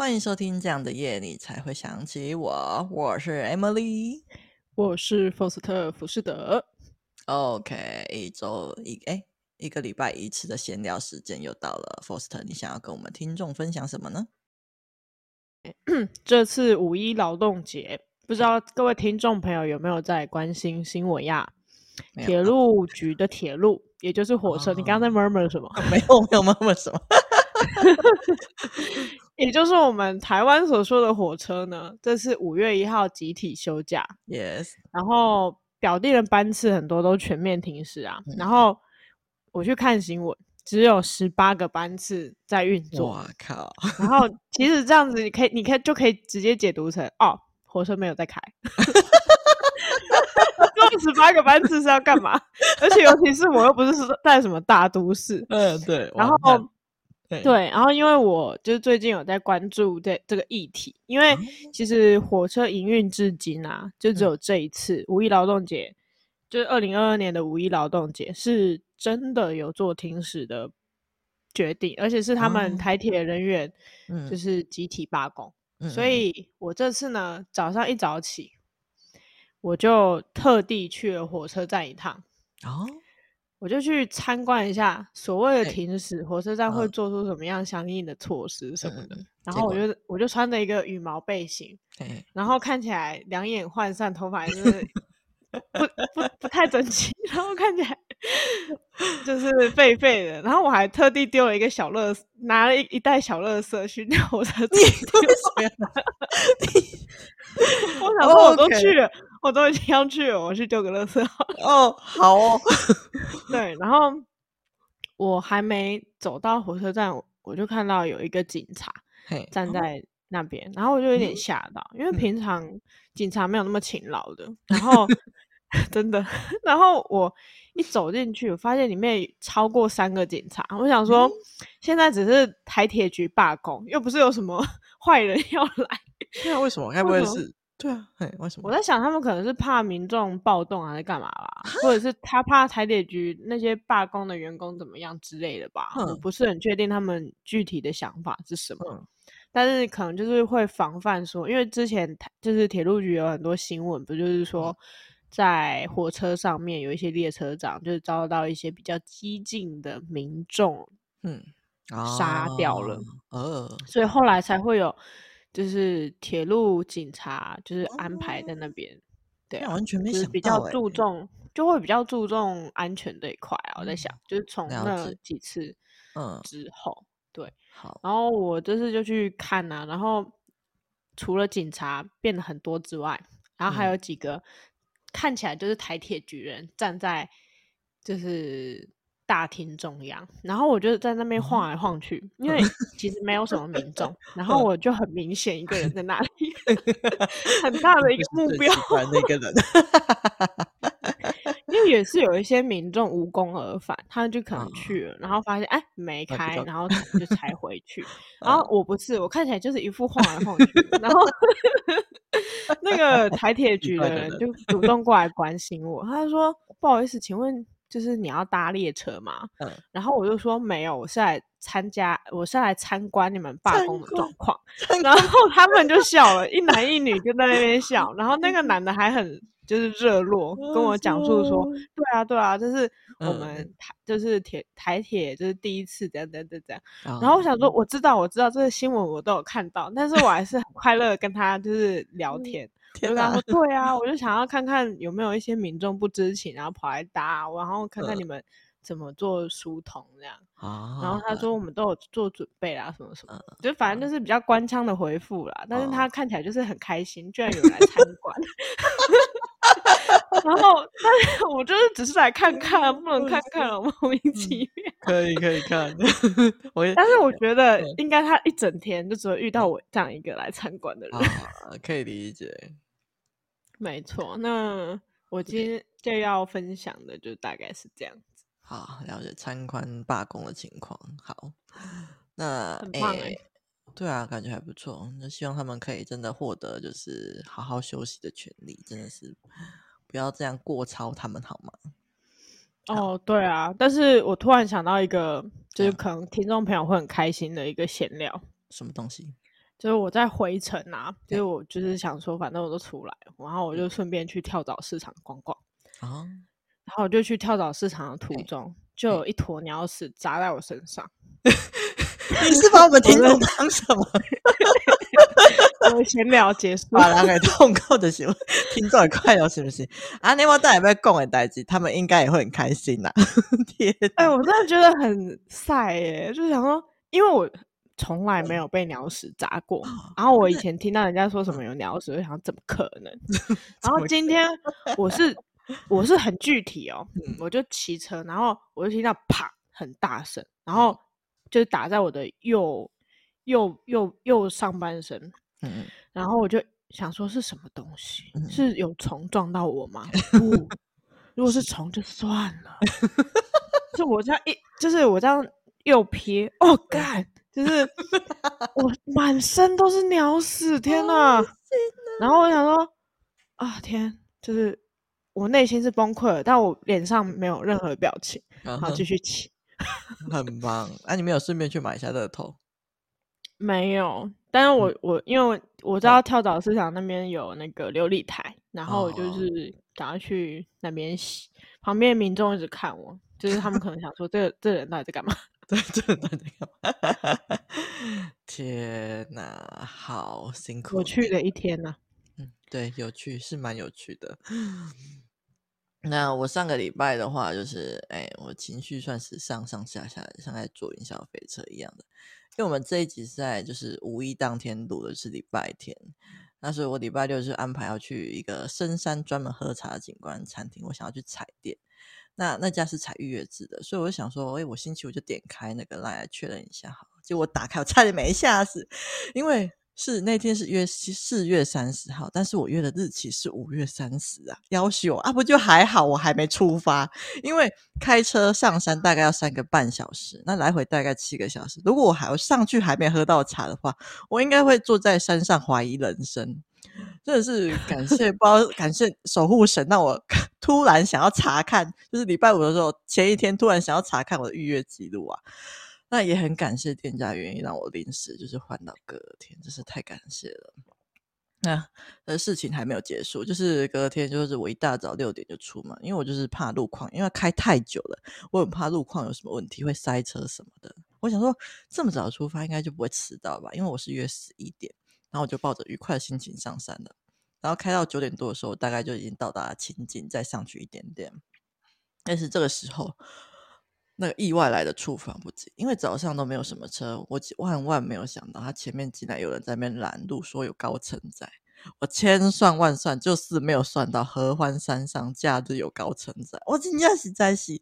欢迎收听这样的夜，你才会想起我。我是 Emily，我是福斯特·福士德。OK，一周一哎，一个礼拜一次的闲聊时间又到了。福斯特，你想要跟我们听众分享什么呢？这次五一劳动节，不知道各位听众朋友有没有在关心新闻呀？铁路局的铁路，也就是火车。哦、你刚刚在 murmur 什么？没有，没有 murmur 什么。也就是我们台湾所说的火车呢，这是五月一号集体休假。Yes。然后表弟的班次很多都全面停驶啊。嗯、然后我去看新闻，只有十八个班次在运作。哇靠！然后其实这样子，你可以，你可以就可以直接解读成哦，火车没有在开。这十八个班次是要干嘛？而且尤其是我又不是在什么大都市。嗯，对。然后。对，对，然后因为我就是最近有在关注这这个议题，因为其实火车营运至今啊，就只有这一次五一劳动节，就是二零二二年的五一劳动节，是真的有做停驶的决定，而且是他们台铁人员就是集体罢工，所以我这次呢早上一早起，我就特地去了火车站一趟。哦。我就去参观一下所谓的停驶，火车站会做出什么样相应的措施什么的。嗯、然后我就我就穿着一个羽毛背心，然后看起来两眼涣散，头发就是不不不太整齐，然后看起来就是废废的。然后我还特地丢了一个小乐，拿了一一袋小乐色去火车站。我想说我都去了。Oh, okay. 我都已经要去了，我去丢个垃圾。哦，好哦。对，然后我还没走到火车站，我就看到有一个警察站在那边，哦、然后我就有点吓到，嗯、因为平常警察没有那么勤劳的。然后 真的，然后我一走进去，我发现里面超过三个警察。我想说，嗯、现在只是台铁局罢工，又不是有什么 坏人要来。那、啊、为什么？该不会是？对啊，嘿，为什么？我在想，他们可能是怕民众暴动还是干嘛吧，或者是他怕台铁局那些罢工的员工怎么样之类的吧。我不是很确定他们具体的想法是什么，嗯、但是可能就是会防范说，因为之前就是铁路局有很多新闻，不就是说在火车上面有一些列车长就是遭到一些比较激进的民众，嗯，杀掉了，呃，所以后来才会有。就是铁路警察，就是安排在那边，哦、对、啊，完全没想到、欸，就是比较注重，就会比较注重安全这一块啊。嗯、我在想，就是从那几次，嗯，之后，嗯、对，好，然后我这次就去看啊，然后除了警察变得很多之外，然后还有几个看起来就是台铁局人站在，就是。大厅中央，然后我就在那边晃来晃去，嗯、因为其实没有什么民众，然后我就很明显一个人在那里，很大的一个目标，那个人，因为也是有一些民众无功而返，他就可能去了，嗯、然后发现哎没开，然后就才 回去，然后我不是，我看起来就是一副晃来晃去，然后那个台铁局的人就主动过来关心我，他就说不好意思，请问。就是你要搭列车嘛？嗯，然后我就说没有，我是来参加，我是来参观你们罢工的状况。然后他们就笑了，一男一女就在那边笑。然后那个男的还很就是热络，跟我讲述说，对啊对啊，就是我们台就是铁台铁就是第一次这样这样这样。然后我想说，我知道我知道这个新闻我都有看到，但是我还是很快乐跟他就是聊天。我就跟他说：“对啊，我就想要看看有没有一些民众不知情，然后跑来搭，然后看看你们怎么做疏通这样。呃、然后他说我们都有做准备啦，什么什么，的、就反正就是比较官腔的回复啦。呃、但是他看起来就是很开心，居然有人来参观。然后，但是我就是只是来看看，不能看看了，莫名其妙。可以可以看，我也。但是我觉得应该他一整天就只会遇到我这样一个来参观的人。啊，可以理解。没错，那我今天就要分享的就大概是这样子。好，了解参观罢工的情况。好，那很棒哎、欸，对啊，感觉还不错。那希望他们可以真的获得就是好好休息的权利，真的是不要这样过超他们好吗？哦，对啊，但是我突然想到一个，就是可能听众朋友会很开心的一个闲聊。什么东西？就是我在回程啊，就是我就是想说，反正我都出来，然后我就顺便去跳蚤市场逛逛。啊，然后我就去跳蚤市场的途中，就有一坨鸟屎砸在我身上。你是把我们听众当什么？我闲聊结束，把两个痛苦的行为听众也快乐，是不是？啊，你我带有没有共的代志？他们应该也会很开心呐、啊。天，哎，我真的觉得很晒耶，就是想说，因为我从来没有被鸟屎砸过，然后我以前听到人家说什么有鸟屎，我就想怎么可能？然后今天我是我是很具体哦，我就骑车，然后我就听到啪很大声，然后。就是打在我的右右右右上半身，嗯，然后我就想说是什么东西？嗯、是有虫撞到我吗？不，如果是虫就算了。就我这样一，就是我这样右撇，哦干，就是 我满身都是鸟屎，天哪！然后我想说啊天，就是我内心是崩溃了，但我脸上没有任何表情，然后继续骑。很棒，那、啊、你没有顺便去买一下乐透？没有，但是我我因为我，我知道跳蚤市场那边有那个琉璃台，然后我就是赶快去那边洗。哦、旁边民众一直看我，就是他们可能想说，这个这人到底在干嘛？对，这到底在干嘛？天哪，好辛苦，我去了一天呐。嗯，对，有趣是蛮有趣的。那我上个礼拜的话，就是哎，我情绪算是上上下下，像在坐云霄飞车一样的。因为我们这一集是在就是五一当天录的，是礼拜天。那所以我礼拜六就安排要去一个深山专门喝茶的景观餐厅，我想要去踩点。那那家是采预约制的，所以我就想说，哎，我星期五就点开那个来确认一下好。结果打开，我差点没吓死，因为。是那天是约四月三十号，但是我约的日期是五月三十啊，要求啊，不就还好，我还没出发，因为开车上山大概要三个半小时，那来回大概七个小时。如果我还要上去还没喝到茶的话，我应该会坐在山上怀疑人生。真的是 感谢，不知道感谢守护神，让我 突然想要查看，就是礼拜五的时候前一天突然想要查看我的预约记录啊。那也很感谢店家愿意让我临时就是换到隔天，真是太感谢了。那呃事情还没有结束，就是隔天就是我一大早六点就出门，因为我就是怕路况，因为开太久了，我很怕路况有什么问题会塞车什么的。我想说这么早出发应该就不会迟到吧，因为我是约十一点，然后我就抱着愉快的心情上山了。然后开到九点多的时候，大概就已经到达了清境，再上去一点点。但是这个时候。那个意外来的猝防不及，因为早上都没有什么车，我万万没有想到，他前面竟然有人在那边拦路，说有高乘载。我千算万算，就是没有算到合欢山上假日有高乘载。我今天是在洗，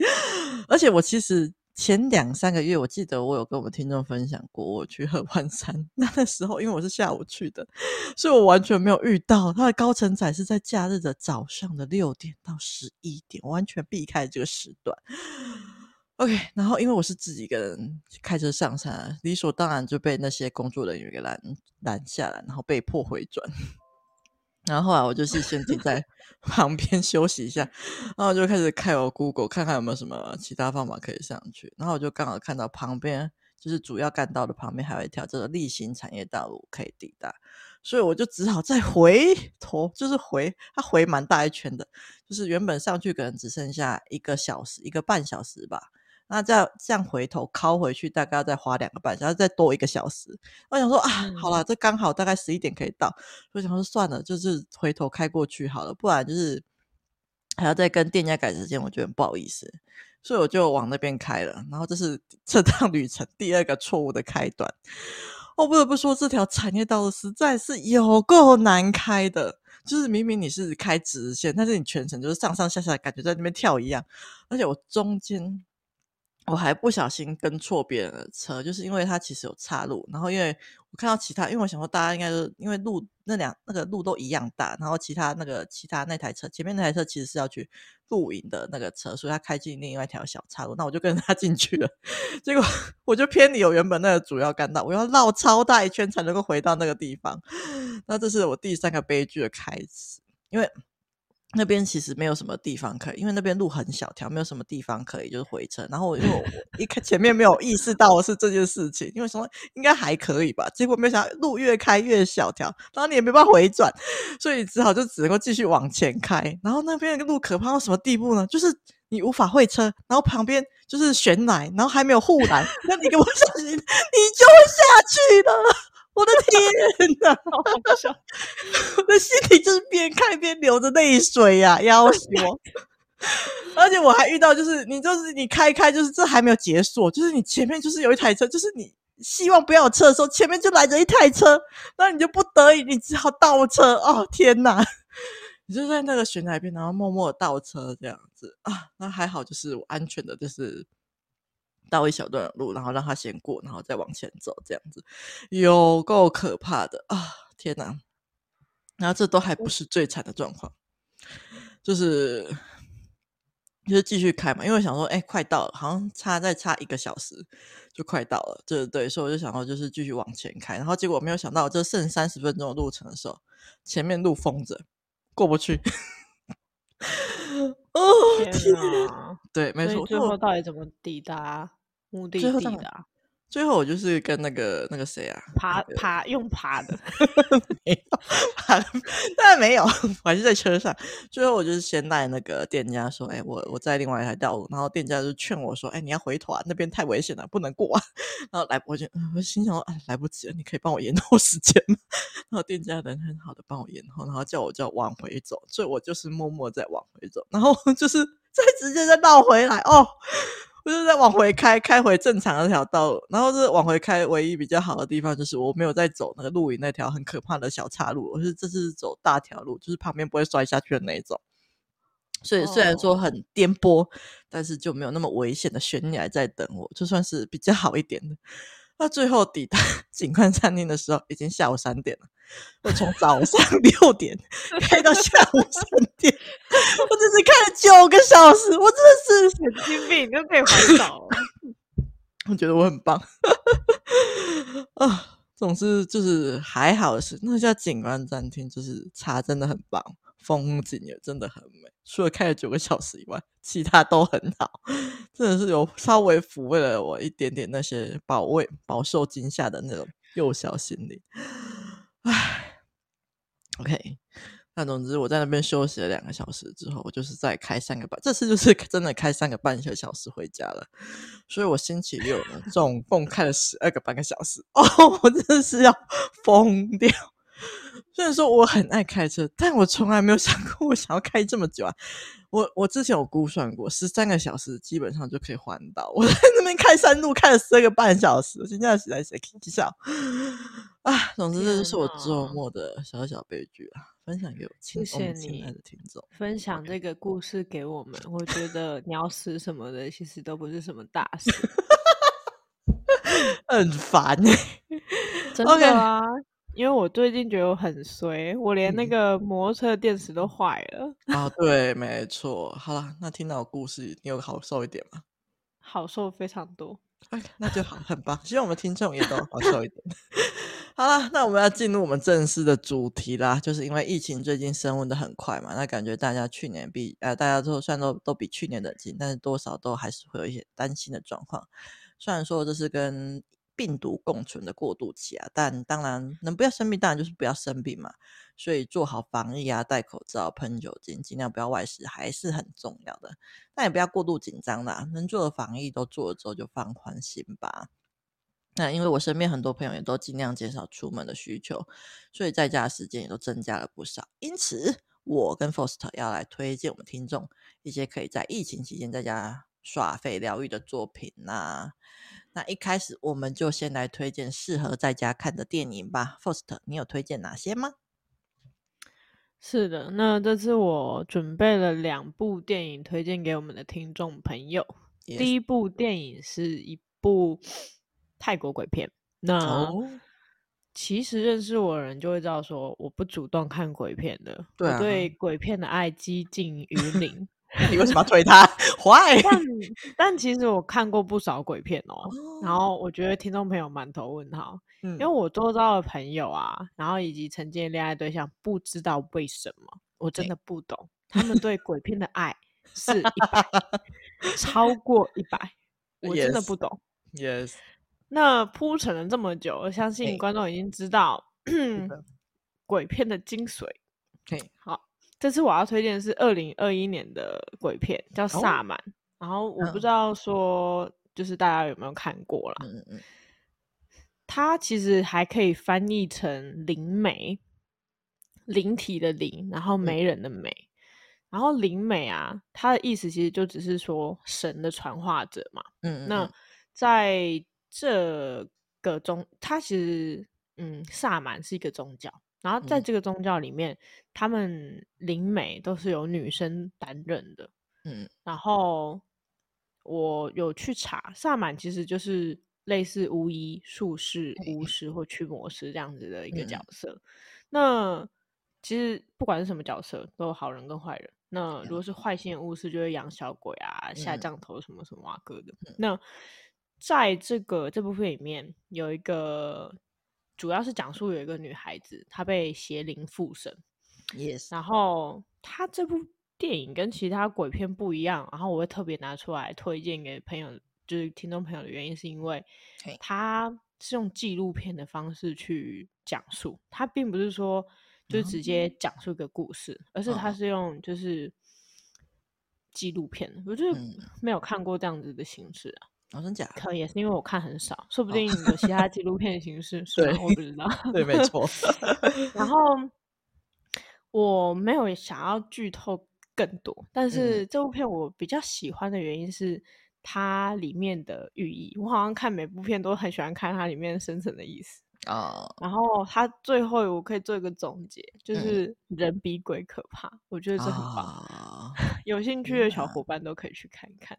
而且我其实前两三个月，我记得我有跟我们听众分享过，我去合欢山 那个时候，因为我是下午去的，所以我完全没有遇到他的高乘载是在假日的早上的六点到十一点，完全避开这个时段。OK，然后因为我是自己一个人开车上山，理所当然就被那些工作人员给拦拦下来，然后被迫回转。然后后来我就是先停在 旁边休息一下，然后我就开始开我 Google 看看有没有什么其他方法可以上去。然后我就刚好看到旁边就是主要干道的旁边还有一条这个例行产业道路可以抵达，所以我就只好再回头，就是回它回蛮大一圈的，就是原本上去可能只剩下一个小时一个半小时吧。那这样这样回头靠回去，大概要再花两个半小时，再多一个小时。我想说啊，好了，这刚好大概十一点可以到，所以想说算了，就是回头开过去好了，不然就是还要再跟店家改时间，我觉得很不好意思，所以我就往那边开了。然后这是这趟旅程第二个错误的开端。我不得不说，这条产业道路实在是有够难开的，就是明明你是开直线，但是你全程就是上上下下，感觉在那边跳一样，而且我中间。我还不小心跟错别人的车，就是因为它其实有岔路，然后因为我看到其他，因为我想说大家应该是因为路那两那个路都一样大，然后其他那个其他那台车前面那台车其实是要去露营的那个车，所以他开进另外一条小岔路，那我就跟他进去了，结果我就偏离我原本那个主要干道，我要绕超大一圈才能够回到那个地方，那这是我第三个悲剧的开始，因为。那边其实没有什么地方可以，因为那边路很小条，没有什么地方可以就是回车。然后我因为我 一看前面没有意识到是这件事情，因为什么应该还可以吧，结果没想到路越开越小条，然后你也没办法回转，所以只好就只能够继续往前开。然后那边的路可怕到什么地步呢？就是你无法会车，然后旁边就是悬崖，然后还没有护栏，那你给我小心，你就会下去了。我的天哪，好搞笑！我的心里就是边看边流着泪水呀、啊，要死我！而且我还遇到，就是你就是你开开，就是这还没有结束，就是你前面就是有一台车，就是你希望不要有车的时候，前面就来着一台车，那你就不得已，你只好倒车。哦天哪！你就在那个悬崖边，然后默默的倒车这样子啊，那还好，就是我安全的，就是。到一小段路，然后让他先过，然后再往前走，这样子有够可怕的啊！天哪！然后这都还不是最惨的状况，就是就是继续开嘛，因为我想说，哎，快到了，好像差再差一个小时就快到了，对对，所以我就想说，就是继续往前开。然后结果没有想到，这剩三十分钟的路程的时候，前面路封着，过不去。哦天哪！对，没错，最后到底怎么抵达？目的地的、啊，最后我就是跟那个那个谁啊，爬爬用爬的，没有爬，当然没有，我还是在车上。最后我就是先带那个店家说，哎、欸，我我在另外一台道路，然后店家就劝我说，哎、欸，你要回头啊，那边太危险了，不能过啊。然后来，我就我心想说，哎，来不及了，你可以帮我延后时间吗？然后店家人很好的帮我延后，然后叫我叫往回走，所以我就是默默在往回走，然后就是再直接再倒回来哦。就是在往回开，开回正常的那条道路，然后是往回开。唯一比较好的地方就是我没有在走那个露营那条很可怕的小岔路，我是这次走大条路，就是旁边不会摔下去的那一种。所以虽然说很颠簸，哦、但是就没有那么危险的悬崖在等我，就算是比较好一点的。那最后抵达 景观餐厅的时候，已经下午三点了。我从早上 六点开到下午三点，我只是开了九个小时，我真的是神经病，都被环岛。我觉得我很棒啊！总之就是还好是，那家景观餐厅就是茶真的很棒，风景也真的很美。除了开了九个小时以外，其他都很好，真的是有稍微抚慰了我一点点那些保卫饱受惊吓的那种幼小心灵。唉，OK，那总之我在那边休息了两个小时之后，我就是再开三个半，这次就是真的开三个半小时回家了。所以我星期六呢，总共开了十二个半个小时，哦，我真的是要疯掉。虽然说我很爱开车，但我从来没有想过我想要开这么久啊！我我之前有估算过，十三个小时基本上就可以环岛。我在那边开山路开了十二个半小时，我现在实在是气笑啊！总之这就是我周末的小小悲剧啊！分享给我亲亲爱的听众，分享这个故事给我们。我觉得你要死什么的，其实都不是什么大事，很烦 真的啊。Okay. 因为我最近觉得我很衰，我连那个摩托车电池都坏了。嗯、啊，对，没错。好了，那听到故事，你有好受一点吗？好受非常多。哎，那就好，很棒。希望我们听众也都好受一点。好了，那我们要进入我们正式的主题啦。就是因为疫情最近升温的很快嘛，那感觉大家去年比呃，大家都算都都比去年冷静，但是多少都还是会有一些担心的状况。虽然说这是跟病毒共存的过渡期啊，但当然能不要生病，当然就是不要生病嘛。所以做好防疫啊，戴口罩、喷酒精，尽量不要外食，还是很重要的。但也不要过度紧张啦，能做的防疫都做了之后，就放宽心吧。那因为我身边很多朋友也都尽量减少出门的需求，所以在家的时间也都增加了不少。因此，我跟 Foster 要来推荐我们听众一些可以在疫情期间在家耍废疗愈的作品呐、啊。那一开始我们就先来推荐适合在家看的电影吧。First，你有推荐哪些吗？是的，那这次我准备了两部电影推荐给我们的听众朋友。Yes. 第一部电影是一部泰国鬼片。那、oh. 其实认识我的人就会知道，说我不主动看鬼片的，对、啊、我对鬼片的爱几近于零。你为什么要推他？坏。但但其实我看过不少鬼片哦，哦然后我觉得听众朋友满头问号，嗯、因为我周遭的朋友啊，然后以及曾经的恋爱对象，不知道为什么，我真的不懂，他们对鬼片的爱是一百，超过一百，我真的不懂。Yes，, yes. 那铺陈了这么久，我相信观众已经知道. 鬼片的精髓。Hey. 好，这次我要推荐的是二零二一年的鬼片，叫《萨满》。Oh. 然后我不知道说，就是大家有没有看过啦。嗯嗯。它其实还可以翻译成灵媒，灵体的灵，然后媒人的媒。嗯、然后灵媒啊，它的意思其实就只是说神的传话者嘛。嗯，嗯，嗯。那在这个中，它其实嗯，萨满是一个宗教。然后在这个宗教里面，嗯、他们灵媒都是由女生担任的。嗯。然后我有去查，萨满其实就是类似巫医、术士、巫师或驱魔师这样子的一个角色。嗯、那其实不管是什么角色，都有好人跟坏人。那如果是坏心的巫师，就会养小鬼啊、下降头什么什么啊哥的。嗯、那在这个这部分里面，有一个主要是讲述有一个女孩子，她被邪灵附身。Yes，然后她这部电影跟其他鬼片不一样，然后我会特别拿出来推荐给朋友，就是听众朋友的原因，是因为它是用纪录片的方式去讲述，它并不是说就直接讲述一个故事，嗯、而是它是用就是纪录片。我就没有看过这样子的形式啊。哦，真假？可能也是因为我看很少，说不定有其他纪录片的形式，是吗？我不知道。对，没 错。然后我没有想要剧透更多，但是这部片我比较喜欢的原因是它里面的寓意。我好像看每部片都很喜欢看它里面深层的意思啊。Oh. 然后它最后我可以做一个总结，就是人比鬼可怕，嗯、我觉得这很棒。Oh. 有兴趣的小伙伴都可以去看一看。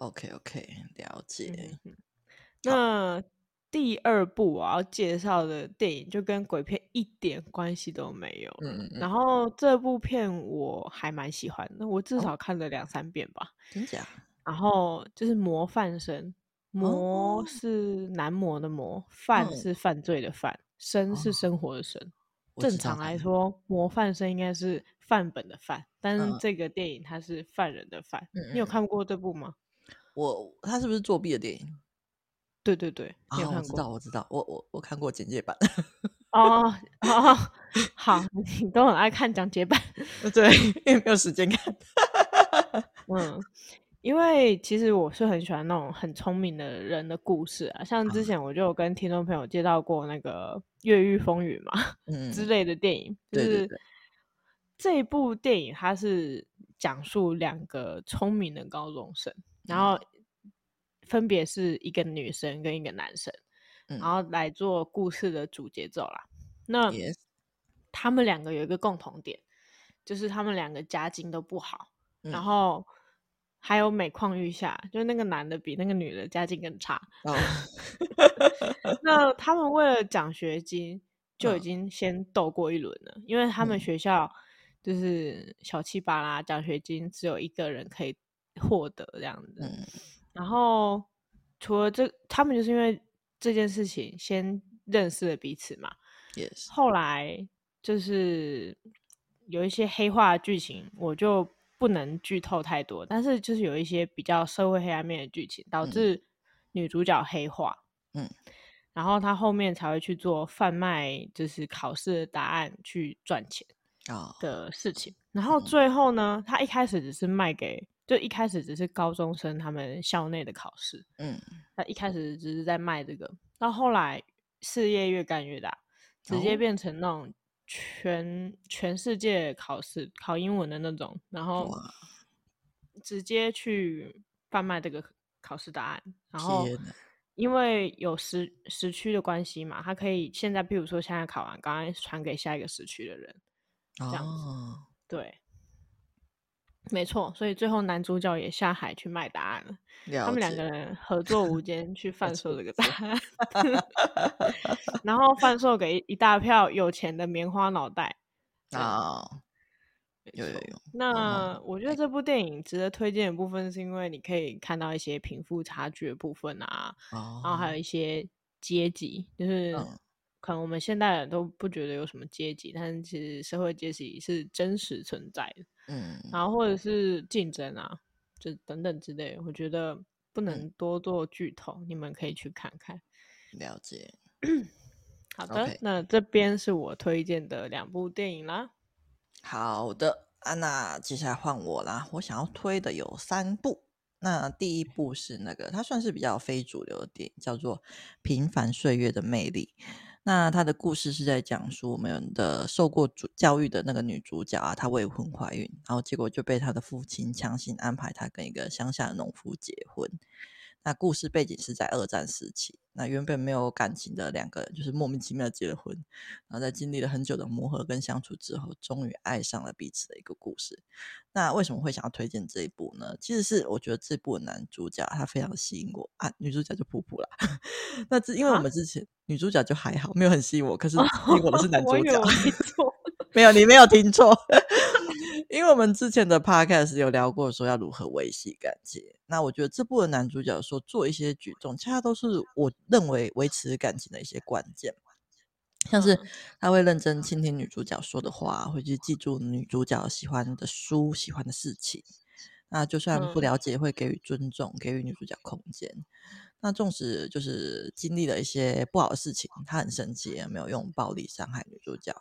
OK OK，了解。嗯、那第二部我要介绍的电影就跟鬼片一点关系都没有。嗯嗯。然后这部片我还蛮喜欢的，我至少看了两三遍吧。真假？然后就是模范生，模是男模的模，犯是犯罪的犯，生是生活的生。正常来说，模范生应该是范本的范，但是这个电影它是犯人的犯。你有看过这部吗？我他是不是作弊的电影？对对对，你有看过？我知道，我知道，我我我看过简介版。哦哦，好，你都很爱看讲解版。对，因为没有时间看。嗯，因为其实我是很喜欢那种很聪明的人的故事啊，像之前我就有跟听众朋友介绍过那个《越狱风云》嘛，嗯之类的电影，就是这一部电影它是讲述两个聪明的高中生。然后分别是一个女生跟一个男生，嗯、然后来做故事的主节奏啦。那.他们两个有一个共同点，就是他们两个家境都不好，嗯、然后还有每况愈下，就那个男的比那个女的家境更差。Oh. 那他们为了奖学金就已经先斗过一轮了，oh. 因为他们学校就是小气巴拉，奖学金只有一个人可以。获得这样子，嗯、然后除了这，他们就是因为这件事情先认识了彼此嘛。Yes. 后来就是有一些黑化的剧情，我就不能剧透太多。但是就是有一些比较社会黑暗面的剧情，导致女主角黑化。嗯，然后她后面才会去做贩卖，就是考试的答案去赚钱的事情。Oh. 然后最后呢，他一开始只是卖给。就一开始只是高中生他们校内的考试，嗯，他一开始只是在卖这个，到后来事业越干越大，直接变成那种全全世界考试考英文的那种，然后直接去贩卖这个考试答案，然后因为有时时区的关系嘛，他可以现在，比如说现在考完，刚刚传给下一个时区的人，这样子，哦、对。没错，所以最后男主角也下海去卖答案了。了他们两个人合作无间去 贩售这个答案，然 后贩售给一大票有钱的棉花脑袋啊。有有有。那我觉得这部电影值得推荐的部分，是因为你可以看到一些贫富差距的部分啊，哦、然后还有一些阶级，就是可能我们现代人都不觉得有什么阶级，但是其实社会阶级是真实存在的。嗯，然后或者是竞争啊，就等等之类，我觉得不能多做剧透，嗯，你们可以去看看。了解。好的.那这边是我推荐的两部电影啦。好的，安娜，接下来换我啦。我想要推的有三部。那第一部是那个，它算是比较非主流的电影，叫做《平凡岁月的魅力》。那他的故事是在讲述我们的受过主教育的那个女主角啊，她未婚怀孕，然后结果就被她的父亲强行安排她跟一个乡下的农夫结婚。那故事背景是在二战时期，那原本没有感情的两个人就是莫名其妙结了婚，然后在经历了很久的磨合跟相处之后，终于爱上了彼此的一个故事。那为什么会想要推荐这一部呢？其实是我觉得这部男主角他非常吸引我啊，女主角就普普啦。那这因为我们之前、啊、女主角就还好，没有很吸引我，可是吸引我的是男主角。没有，你没有听错。因为我们之前的 podcast 有聊过，说要如何维系感情。那我觉得这部的男主角说做一些举动，恰恰都是我认为维持感情的一些关键。像是他会认真倾听女主角说的话，会去记住女主角喜欢的书、喜欢的事情。那就算不了解，会给予尊重，给予女主角空间。那纵使就是经历了一些不好的事情，他很生气，也没有用暴力伤害女主角。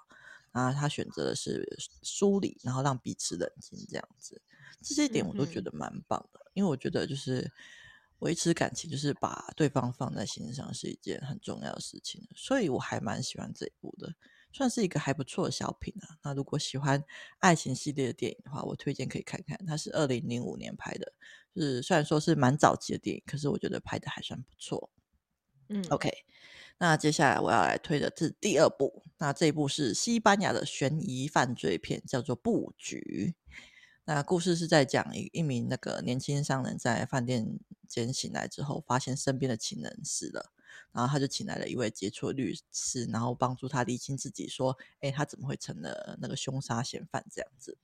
啊，他选择的是梳理，然后让彼此冷静，这样子，这些点我都觉得蛮棒的。嗯、因为我觉得就是维持感情，就是把对方放在心上是一件很重要的事情，所以我还蛮喜欢这一部的，算是一个还不错的小品啊。那如果喜欢爱情系列的电影的话，我推荐可以看看。它是二零零五年拍的，就是虽然说是蛮早期的电影，可是我觉得拍的还算不错。嗯，OK。那接下来我要来推的是第二部，那这一部是西班牙的悬疑犯罪片，叫做《布局》。那故事是在讲一一名那个年轻商人，在饭店间醒来之后，发现身边的情人死了，然后他就请来了一位杰出的律师，然后帮助他厘清自己，说：“哎，他怎么会成了那个凶杀嫌犯？”这样子。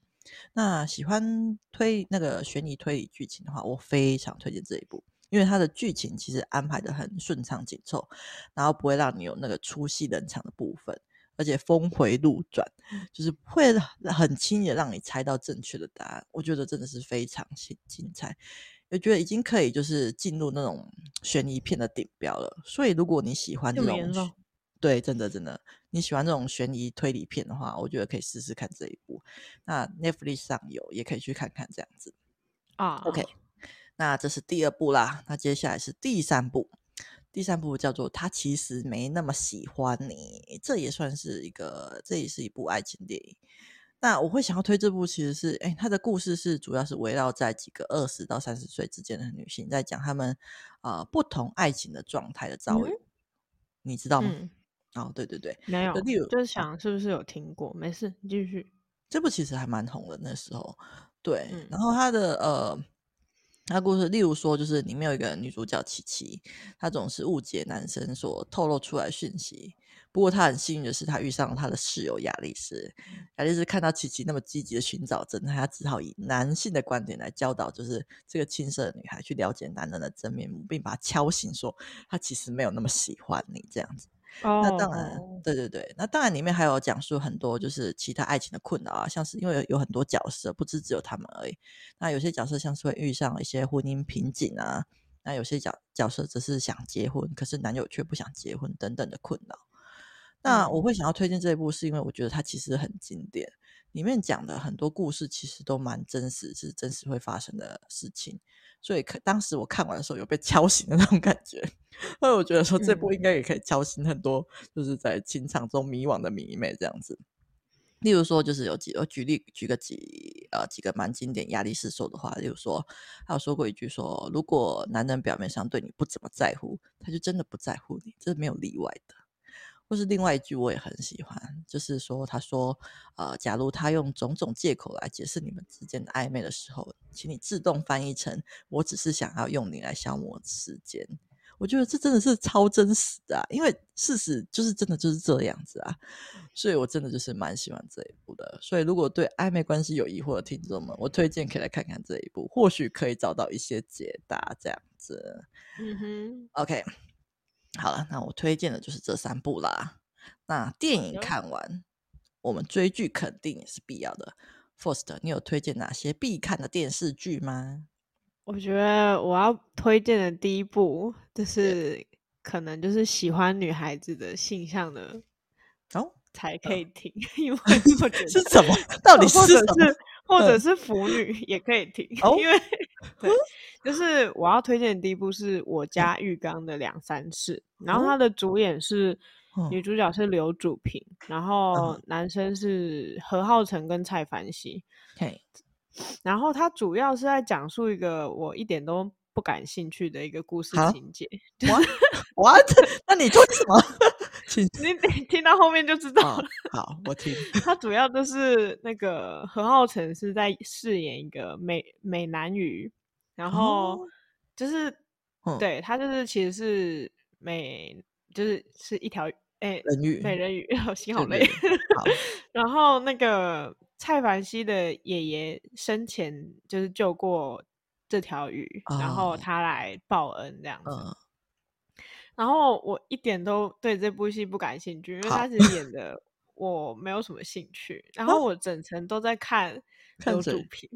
那喜欢推那个悬疑推理剧情的话，我非常推荐这一部。因为它的剧情其实安排的很顺畅紧凑，然后不会让你有那个出戏冷场的部分，而且峰回路转，就是会很轻易的让你猜到正确的答案。我觉得真的是非常精彩，我觉得已经可以就是进入那种悬疑片的顶标了。所以如果你喜欢这种，对，真的真的你喜欢这种悬疑推理片的话，我觉得可以试试看这一部。那 Netflix 上有，也可以去看看这样子啊。OK。那这是第二部啦，那接下来是第三部，第三部叫做《他其实没那么喜欢你》，这也算是一个，这也是一部爱情电影。那我会想要推这部，其实是，哎，他的故事是主要是围绕在几个二十到三十岁之间的女性，在讲她们啊、呃、不同爱情的状态的遭遇，嗯、你知道吗？嗯、哦，对对对，没有，就是想是不是有听过？没事，你继续。这部其实还蛮红的那时候，对，嗯、然后他的呃。那故事，例如说，就是里面有一个女主角琪琪，她总是误解男生所透露出来讯息。不过她很幸运的是，她遇上了她的室友亚丽丝。亚丽丝看到琪琪那么积极的寻找真爱，她只好以男性的观点来教导，就是这个青涩的女孩去了解男人的真面目，并把她敲醒，说她其实没有那么喜欢你这样子。Oh, 那当然，oh. 对对对，那当然里面还有讲述很多就是其他爱情的困扰啊，像是因为有，有很多角色，不只只有他们而已。那有些角色像是会遇上一些婚姻瓶颈啊，那有些角角色只是想结婚，可是男友却不想结婚等等的困扰。那我会想要推荐这一部，是因为我觉得它其实很经典，里面讲的很多故事其实都蛮真实，是真实会发生的事情。所以，当时我看完的时候，有被敲醒的那种感觉。所以，我觉得说这部应该也可以敲醒很多，就是在情场中迷惘的迷妹这样子。例如说，就是有几，我举例举个几呃几个蛮经典亚丽丝说的话。例如说，他有说过一句说：“如果男人表面上对你不怎么在乎，他就真的不在乎你，这是没有例外的。”或是另外一句我也很喜欢，就是说他说，呃，假如他用种种借口来解释你们之间的暧昧的时候，请你自动翻译成我只是想要用你来消磨时间。我觉得这真的是超真实的啊，因为事实就是真的就是这样子啊，所以我真的就是蛮喜欢这一部的。所以如果对暧昧关系有疑惑的听众们，我推荐可以来看看这一部，或许可以找到一些解答。这样子，嗯哼，OK。好了，那我推荐的就是这三部啦。那电影看完，我们追剧肯定也是必要的。First，你有推荐哪些必看的电视剧吗？我觉得我要推荐的第一部就是可能就是喜欢女孩子的性向的哦才可以听，哦、因为我觉得是什么？到底是什么？或者是腐女也可以听，哦、因为对，就是我要推荐的第一部是我家浴缸的两三次，嗯、然后它的主演是、嗯、女。主角是刘主平，然后男生是何浩晨跟蔡凡熙，嘿、嗯，然后它主要是在讲述一个我一点都不感兴趣的一个故事情节。What？那你做什么？你你听到后面就知道了。Oh, 好，我听。他主要就是那个何浩晨是在饰演一个美美男鱼，然后就是、oh. 对他就是其实是美，就是是一条哎人鱼美人鱼，心好累。好 然后那个蔡凡熙的爷爷生前就是救过这条鱼，oh. 然后他来报恩这样子。Oh. 然后我一点都对这部戏不感兴趣，因为他其实演的我没有什么兴趣。然后我整程都在看刘主平，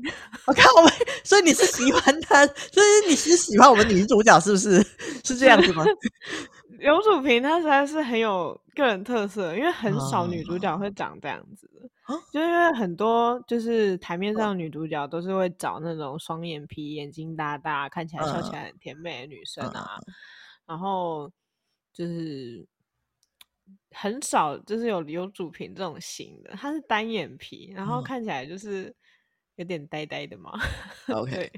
我看我们，所以你是喜欢 他，所以你是喜欢我们女主角是不是？是这样子吗？刘主平她实在是很有个人特色，因为很少女主角会长这样子的，啊、就因为很多就是台面上女主角都是会找那种双眼皮、眼睛大大、看起来笑起来很甜美的女生啊。啊然后就是很少，就是有有主屏这种型的，他是单眼皮，然后看起来就是有点呆呆的嘛。OK，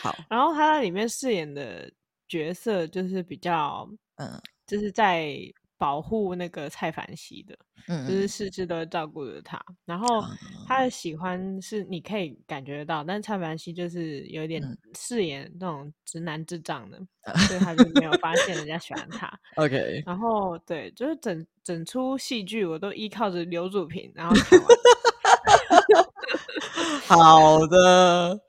好。然后他在里面饰演的角色就是比较，嗯，就是在。保护那个蔡凡熙的，嗯，就是事事都照顾着他。然后他的喜欢是你可以感觉得到，但蔡凡熙就是有点饰演那种直男智障的，嗯、所以他就没有发现人家喜欢他。OK，然后对，就是整整出戏剧我都依靠着刘祖平，然后看完。好的，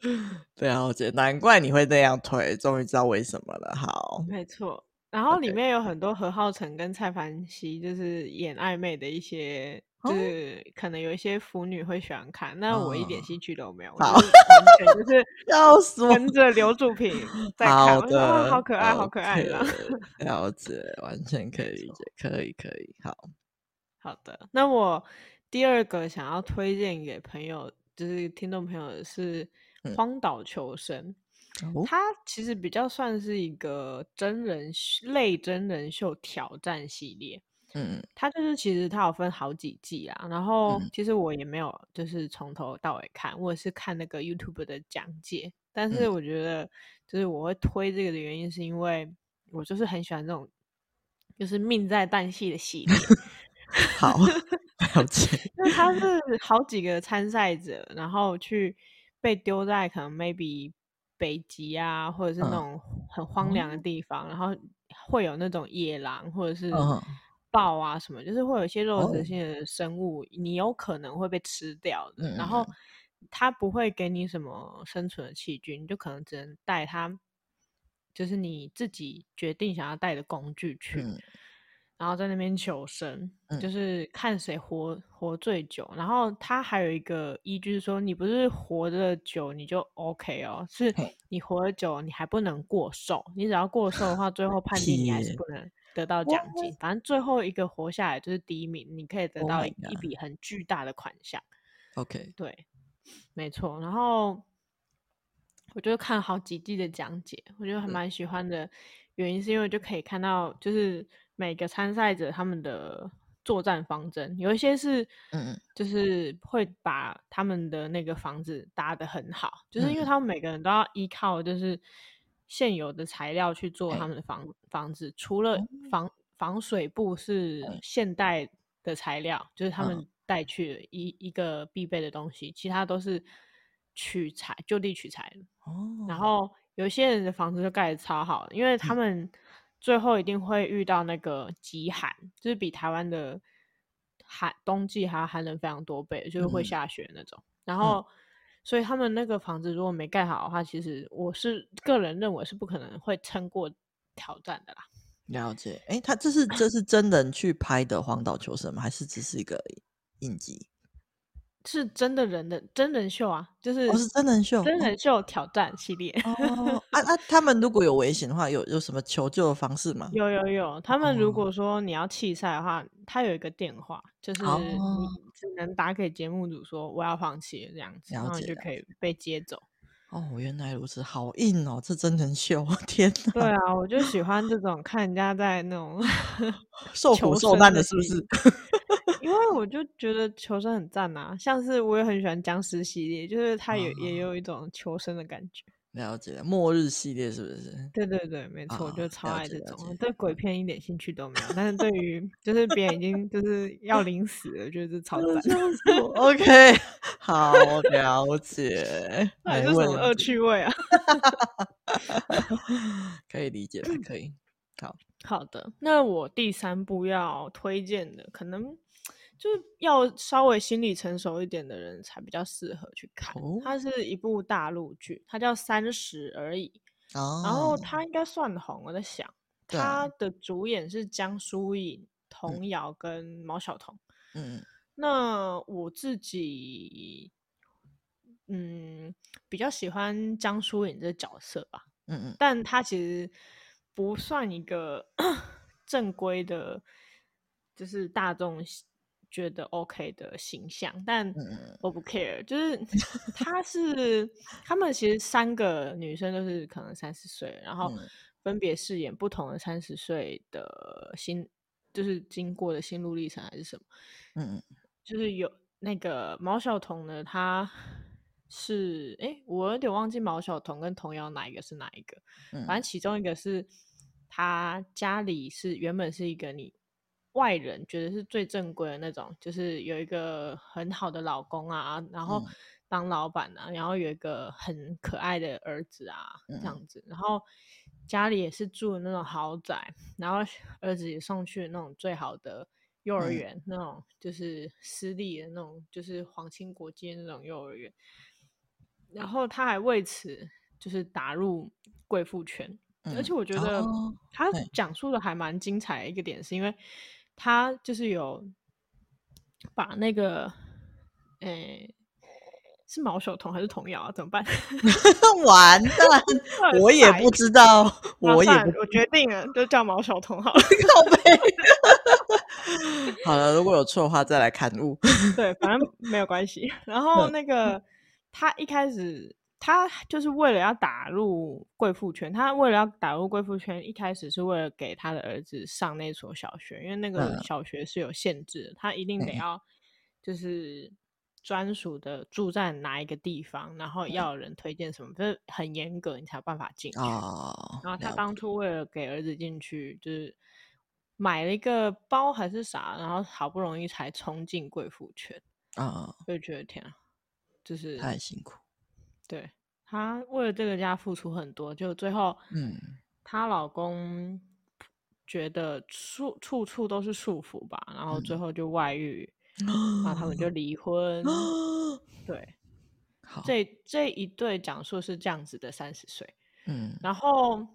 对啊，我觉得难怪你会这样推，终于知道为什么了。好，没错。然后里面有很多何浩晨跟蔡凡熙，就是演暧昧的一些，哦、就是可能有一些腐女会喜欢看，那我一点兴趣都没有，好，就是要 跟着刘主平在看，好可爱，好可爱的，了解，完全可以理解，可以可以，好好的。那我第二个想要推荐给朋友，就是听众朋友的是《荒岛求生》。嗯它其实比较算是一个真人类真人秀挑战系列，嗯，它就是其实它有分好几季啊，然后其实我也没有就是从头到尾看，我也是看那个 YouTube 的讲解，但是。我觉得就是我会推这个的原因是因为我就是很喜欢这种就是命在旦夕的系列，好，了解，因为它是好几个参赛者，然后去被丢在可能 maybe。北极啊，或者是那种很荒凉的地方，嗯、然后会有那种野狼或者是豹啊什么，嗯、就是会有一些肉食性的生物，哦、你有可能会被吃掉的。嗯、然后它不会给你什么生存的器具，你就可能只能带它，就是你自己决定想要带的工具去。嗯然后在那边求生，嗯、就是看谁活活最久。然后他还有一个依据是说，你不是活得久你就 OK 哦，是你活得久你还不能过寿。你只要过寿的话，最后判定你还是不能得到奖金。反正最后一个活下来就是第一名，你可以得到一笔很巨大的款项。OK，对，没错。然后我就看好几季的讲解，我觉得还蛮喜欢的。原因是因为就可以看到就是。每个参赛者他们的作战方针，有一些是，嗯，就是会把他们的那个房子搭得很好，嗯、就是因为他们每个人都要依靠就是现有的材料去做他们的房、欸、房子，除了防防水布是现代的材料，欸、就是他们。带去一、嗯、一个必备的东西，其他都是取材就地取材。哦，然后有些人的房子就盖得超好，因为他们。嗯最后一定会遇到那个极寒，就是比台湾的寒冬季还要寒冷非常多倍，就是会下雪那种。嗯、然后，所以他们那个房子如果没盖好的话，其实我是个人认为是不可能会撑过挑战的啦。了解，哎，他这是这是真人去拍的荒岛求生吗？还是只是一个影集？是真的人的真人秀啊，就是哦，是真人秀，真人秀挑战系列。哦，啊 啊，他们如果有危险的话，有有什么求救的方式吗？有有有，他们如果说你要弃赛的话，他有一个电话，就是你只能打给节目组说我要放弃这样子，然后就可以被接走。哦，原来如此，好硬哦，这真人秀，天哪！对啊，我就喜欢这种看人家在那种 受苦受难的，是不是？因为我就觉得求生很赞啊，像是我也很喜欢僵尸系列，就是它也、哦、也有一种求生的感觉。了解，末日系列是不是？对对对，没错，就超爱这种，对鬼片一点兴趣都没有。但是对于就是别人已经就是要临死了，就是超赞。OK，好，了解。还是什么恶趣味啊？可以理解，可以。好好的，那我第三部要推荐的可能。就是要稍微心理成熟一点的人才比较适合去看。哦、它是一部大陆剧，它叫《三十而已》，哦、然后它应该算红。我在想，对它的主演是江疏影、童瑶跟毛晓彤。嗯，那我自己嗯比较喜欢江疏影这个角色吧。嗯嗯，但他其实不算一个 正规的，就是大众。觉得 OK 的形象，但我不 care，、嗯、就是 他是他们其实三个女生都是可能三十岁，然后分别饰演不同的三十岁的心，就是经过的心路历程还是什么，嗯，就是有那个毛晓彤呢，她是哎，我有点忘记毛晓彤跟童瑶哪一个是哪一个，嗯、反正。其中一个是她家里是原本是一个你。外人觉得是最正规的那种，就是有一个很好的老公啊，然后当老板啊，嗯、然后有一个很可爱的儿子啊，这样子，嗯、然后家里也是住的那种豪宅，然后儿子也送去那种最好的幼儿园，嗯、那种就是私立的那种，就是皇亲国戚那种幼儿园，然后他还为此就是打入贵妇圈，嗯、而且我觉得他讲述的还蛮精彩的一个点，是因为。他就是有把那个，诶、欸，是毛晓彤还是童瑶啊？怎么办？完蛋，我也不知道，我也不，我决定了，就叫毛晓彤好了。好了，如果有错的话再来看误。对，反正没有关系。然后那个他一开始。他就是为了要打入贵妇圈，他为了要打入贵妇圈，一开始是为了给他的儿子上那所小学，因为那个小学是有限制的，嗯、他一定得要就是专属的住在哪一个地方，然后要有人推荐什么，就是、嗯、很严格，你才有办法进去。哦、然后他当初为了给儿子进去，就是买了一个包还是啥，然后好不容易才冲进贵妇圈啊，就、哦、觉得天啊，就是太辛苦。对，她为了这个家付出很多，就最后，嗯，她老公觉得处处处都是束缚吧，然后最后就外遇，嗯、然后他们就离婚。嗯、对，好。这这一对讲述是这样子的三十岁，嗯，然后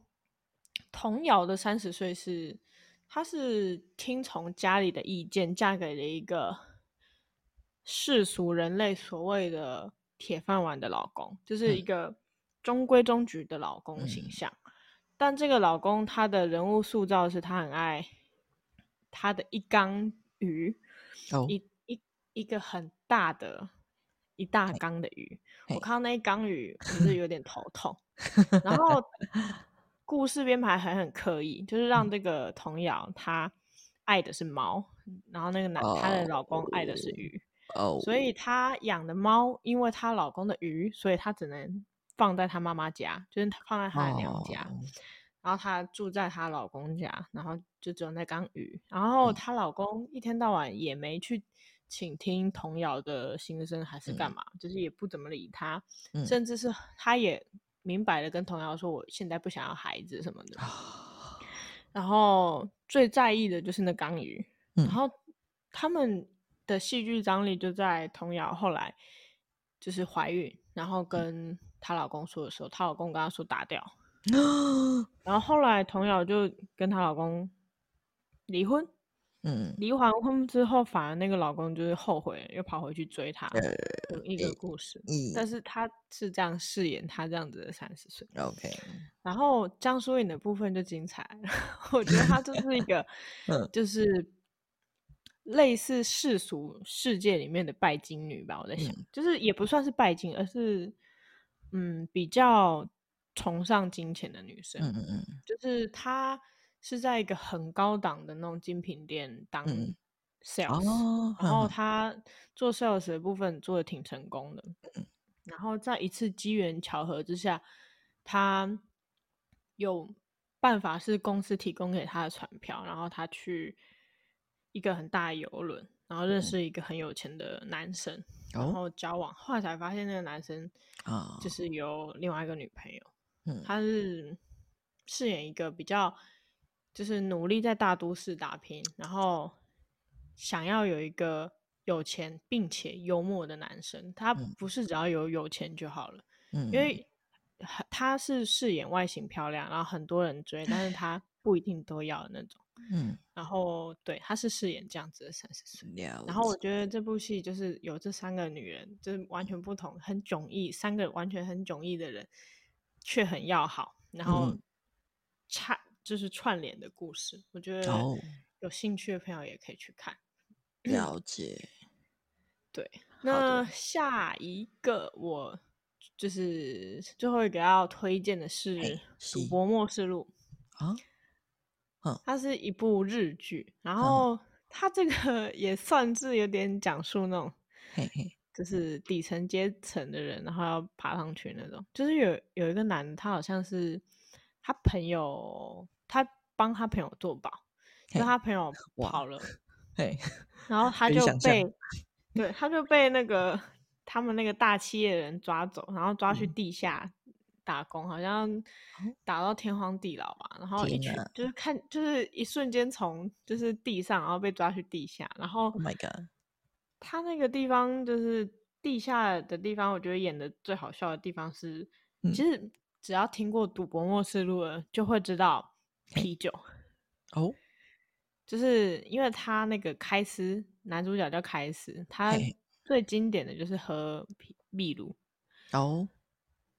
童瑶的三十岁是，她是听从家里的意见，嫁给了一个世俗人类所谓的。铁饭碗的老公，就是一个中规中矩的老公形象，嗯、但这个老公他的人物塑造是他很爱他的一缸鱼，哦、一一一个很大的一大缸的鱼，我看到那一缸鱼，我是有点头痛。然后 故事编排还很刻意，就是让这个童谣她爱的是猫，然后那个男她、哦、的老公爱的是鱼。Oh. 所以她养的猫，因为她老公的鱼，所以她只能放在她妈妈家，就是放在她的娘家。Oh. 然后她住在她老公家，然后就只有那缸鱼。然后她老公一天到晚也没去倾听童瑶的心声，还是干嘛，嗯、就是也不怎么理她，嗯、甚至是她也明白的跟童瑶说：“我现在不想要孩子什么的。” oh. 然后最在意的就是那缸鱼。嗯、然后他们。的戏剧张力就在童瑶后来就是怀孕，然后跟她老公说的时候，她老公跟她说打掉，然后后来童瑶就跟她老公离婚。嗯，离完婚之后，反而那个老公就是后悔，又跑回去追她，呃、一个故事。嗯、但是她是这样饰演她这样子的三十岁。OK。然后江疏影的部分就精彩，我觉得她就是一个，就是类似世俗世界里面的拜金女吧。我在想，嗯、就是也不算是拜金，而是嗯比较崇尚金钱的女生。嗯嗯嗯，就是她。是在一个很高档的那种精品店当 sales，、然后她做 sales 的部分做的挺成功的。嗯、然后在一次机缘巧合之下，她有办法是公司提供给她的船票，然后她去一个很大的游轮，然后认识一个很有钱的男生，嗯、然后交往。后来才发现那个男生啊就是有另外一个女朋友。嗯、他是饰演一个比较。就是努力在大都市打拼，然后想要有一个有钱并且幽默的男生。他不是只要有有钱就好了，嗯，因为他是饰演外形漂亮，然后很多人追，但是他不一定都要的那种，嗯。然后对，她是饰演这样子的三十岁。然后我觉得这部戏就是有这三个女人，就是完全不同，很迥异，三个完全很迥异的人，却很要好，然后差。就是串联的故事，我觉得有兴趣的朋友也可以去看。Oh, 了解，对。那下一个我就是最后一个要推荐的是《赌博默示录》啊，它是一部日剧，然后它这个 也算是有点讲述那种，就是底层阶层的人，然后要爬上去那种。就是有有一个男的，他好像是。他朋友，他帮他朋友做保，就他朋友跑了，然后他就被，对，他就被那个 他们那个大企业的人抓走，然后抓去地下打工，嗯、好像打到天荒地老吧，然后一去就是看，就是一瞬间从就是地上，然后被抓去地下，然后，Oh my God，他那个地方就是地下的地方，我觉得演的最好笑的地方是，嗯、其实。只要听过《赌博默示录》的，就会知道啤酒。哦，就是因为他那个开司男主角叫开司，他最经典的就是喝秘鲁。哦。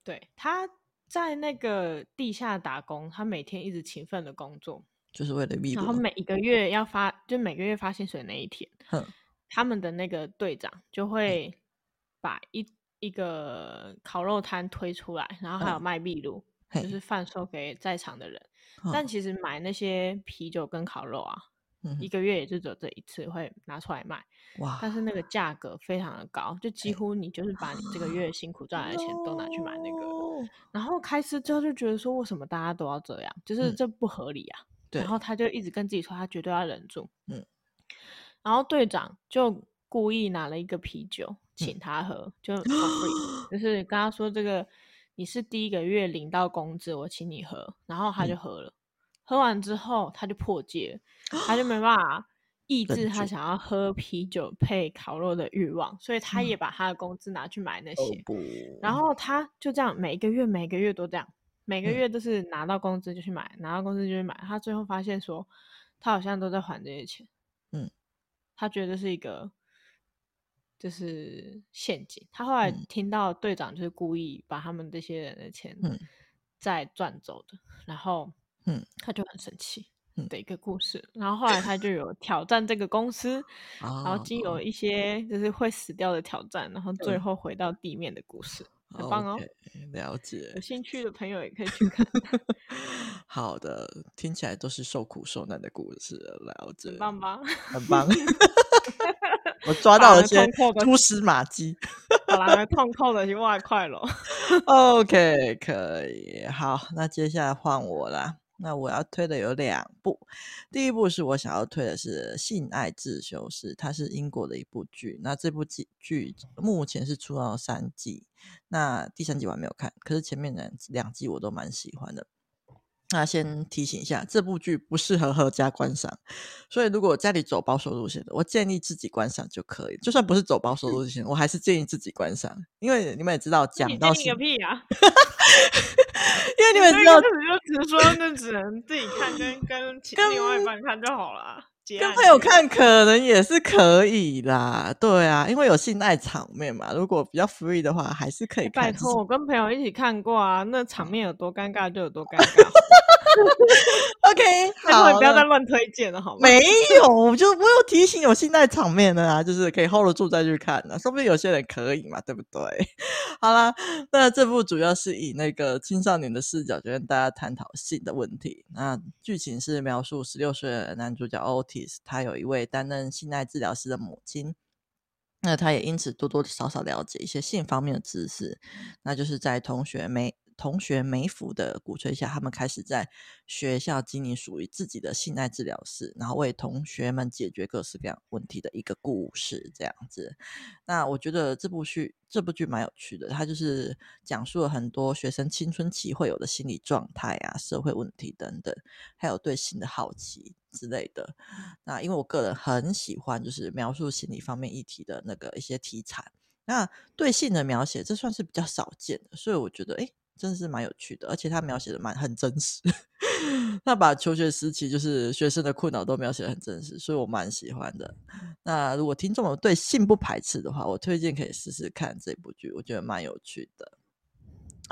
对，他在那个地下打工，他每天一直勤奋的工作，就是为了秘鲁。然后每一个月要发，就每个月发薪水那一天，哼他们的那个队长就会把一。一个烤肉摊推出来，然后还有卖秘鲁，嗯、就是贩售给在场的人。但其实买那些啤酒跟烤肉啊，嗯、一个月也就只有这一次会拿出来卖。哇！但是那个价格非常的高，就几乎你就是把你这个月辛苦赚来的钱都拿去买那个。然后开始之后就觉得说，为什么大家都要这样？就是这不合理啊。嗯、然后他就一直跟自己说，他绝对要忍住。嗯。然后队长就故意拿了一个啤酒。请他喝，就 就是跟他说这个你是第一个月领到工资，我请你喝，然后他就喝了，嗯、喝完之后他就破戒，他就没办法抑制他想要喝啤酒配烤肉的欲望，所以他也把他的工资拿去买那些，嗯、然后他就这样每个月每个月都这样，每个月都是拿到工资就去买，嗯、拿到工资就去买，他最后发现说他好像都在还这些钱，嗯，他觉得是一个。就是陷阱。他后来听到队长就是故意把他们这些人的钱再赚走的，嗯、然后嗯，他就很生气的一个故事。嗯、然后后来他就有挑战这个公司，然后经有一些就是会死掉的挑战，然后最后回到地面的故事，嗯、很棒哦。Okay, 了解，有兴趣的朋友也可以去看。好的，听起来都是受苦受难的故事，了解，很棒吧？很棒。我抓到了些蛛丝马迹，好啦，痛痛的去外快了。OK，可以，好，那接下来换我啦。那我要推的有两部，第一部是我想要推的是《性爱自修室》，它是英国的一部剧。那这部剧剧目前是出到三季，那第三季我还没有看，可是前面两两季我都蛮喜欢的。那先提醒一下，这部剧不适合合家观赏，所以如果家里走保守路线的，我建议自己观赏就可以。就算不是走保守路线，我还是建议自己观赏，因为你们也知道，讲到你个屁啊！因为你们知道，就只说那只能自己看，跟跟跟另外一半看就好了。跟朋友看可能也是可以啦，对啊，因为有性爱场面嘛。如果比较 free 的话，还是可以看。拜托，我跟朋友一起看过啊，那场面有多尴尬就有多尴尬。OK，好，你不要再乱推荐了，好吗？没有，就我有提醒有性爱场面的啊，就是可以 hold 得住再去看的，说不定有些人可以嘛，对不对？好啦，那这部主要是以那个青少年的视角，就跟大家探讨性的问题。那剧情是描述十六岁的男主角 Otis，他有一位担任性爱治疗师的母亲。那他也因此多多少少了解一些性方面的知识，那就是在同学没同学梅芙的鼓吹下，他们开始在学校经营属于自己的性爱治疗室，然后为同学们解决各式各样问题的一个故事，这样子。那我觉得这部剧这部剧蛮有趣的，它就是讲述了很多学生青春期会有的心理状态啊、社会问题等等，还有对性的好奇之类的。那因为我个人很喜欢就是描述心理方面议题的那个一些题材，那对性的描写这算是比较少见的，所以我觉得诶。真的是蛮有趣的，而且他描写的蛮很真实。他把求学时期就是学生的困扰都描写的很真实，所以我蛮喜欢的。那如果听众们对性不排斥的话，我推荐可以试试看这部剧，我觉得蛮有趣的。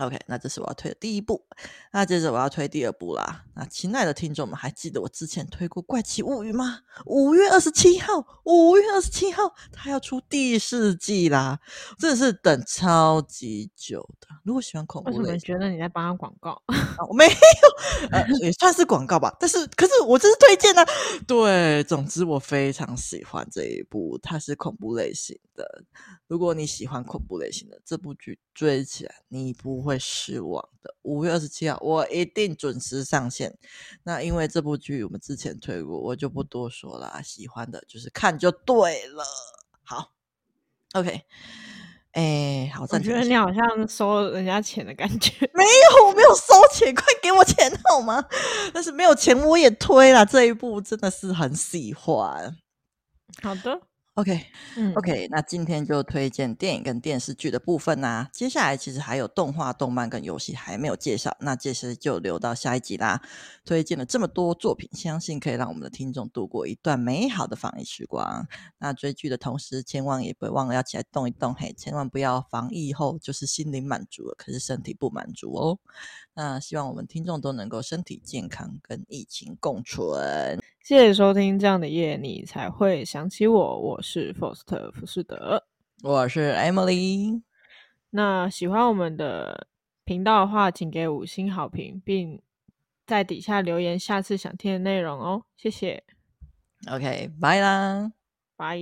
OK，那这是我要推的第一部。那接着我要推第二部啦。那亲爱的听众们，还记得我之前推过《怪奇物语》吗？五月二十七号，五月二十七号，它要出第四季啦！真的是等超级久的。如果喜欢恐怖，为什么觉得你在帮他广告？我 没有，呃，也算是广告吧。但是，可是我这是推荐呢。对，总之我非常喜欢这一部，它是恐怖类型的。如果你喜欢恐怖类型的这部剧，追起来你不会失望的。五月二十七号，我一定准时上线。那因为这部剧我们之前推过，我就不多说了。喜欢的就是看就对了。好，OK，哎，好，我觉得你好像收人家钱的感觉。没有，我没有收钱，快给我钱好吗？但是没有钱我也推了这一部，真的是很喜欢。好的。OK，嗯，OK，那今天就推荐电影跟电视剧的部分啦、啊。接下来其实还有动画、动漫跟游戏还没有介绍，那这些就留到下一集啦。推荐了这么多作品，相信可以让我们的听众度过一段美好的防疫时光。那追剧的同时，千万也不要忘了要起来动一动，嘿，千万不要防疫后就是心灵满足了，可是身体不满足哦。那希望我们听众都能够身体健康，跟疫情共存。谢谢收听，这样的夜你才会想起我。我是 Foster 福士德，我是 Emily。那喜欢我们的频道的话，请给五星好评，并在底下留言下次想听的内容哦。谢谢。OK，拜啦，拜。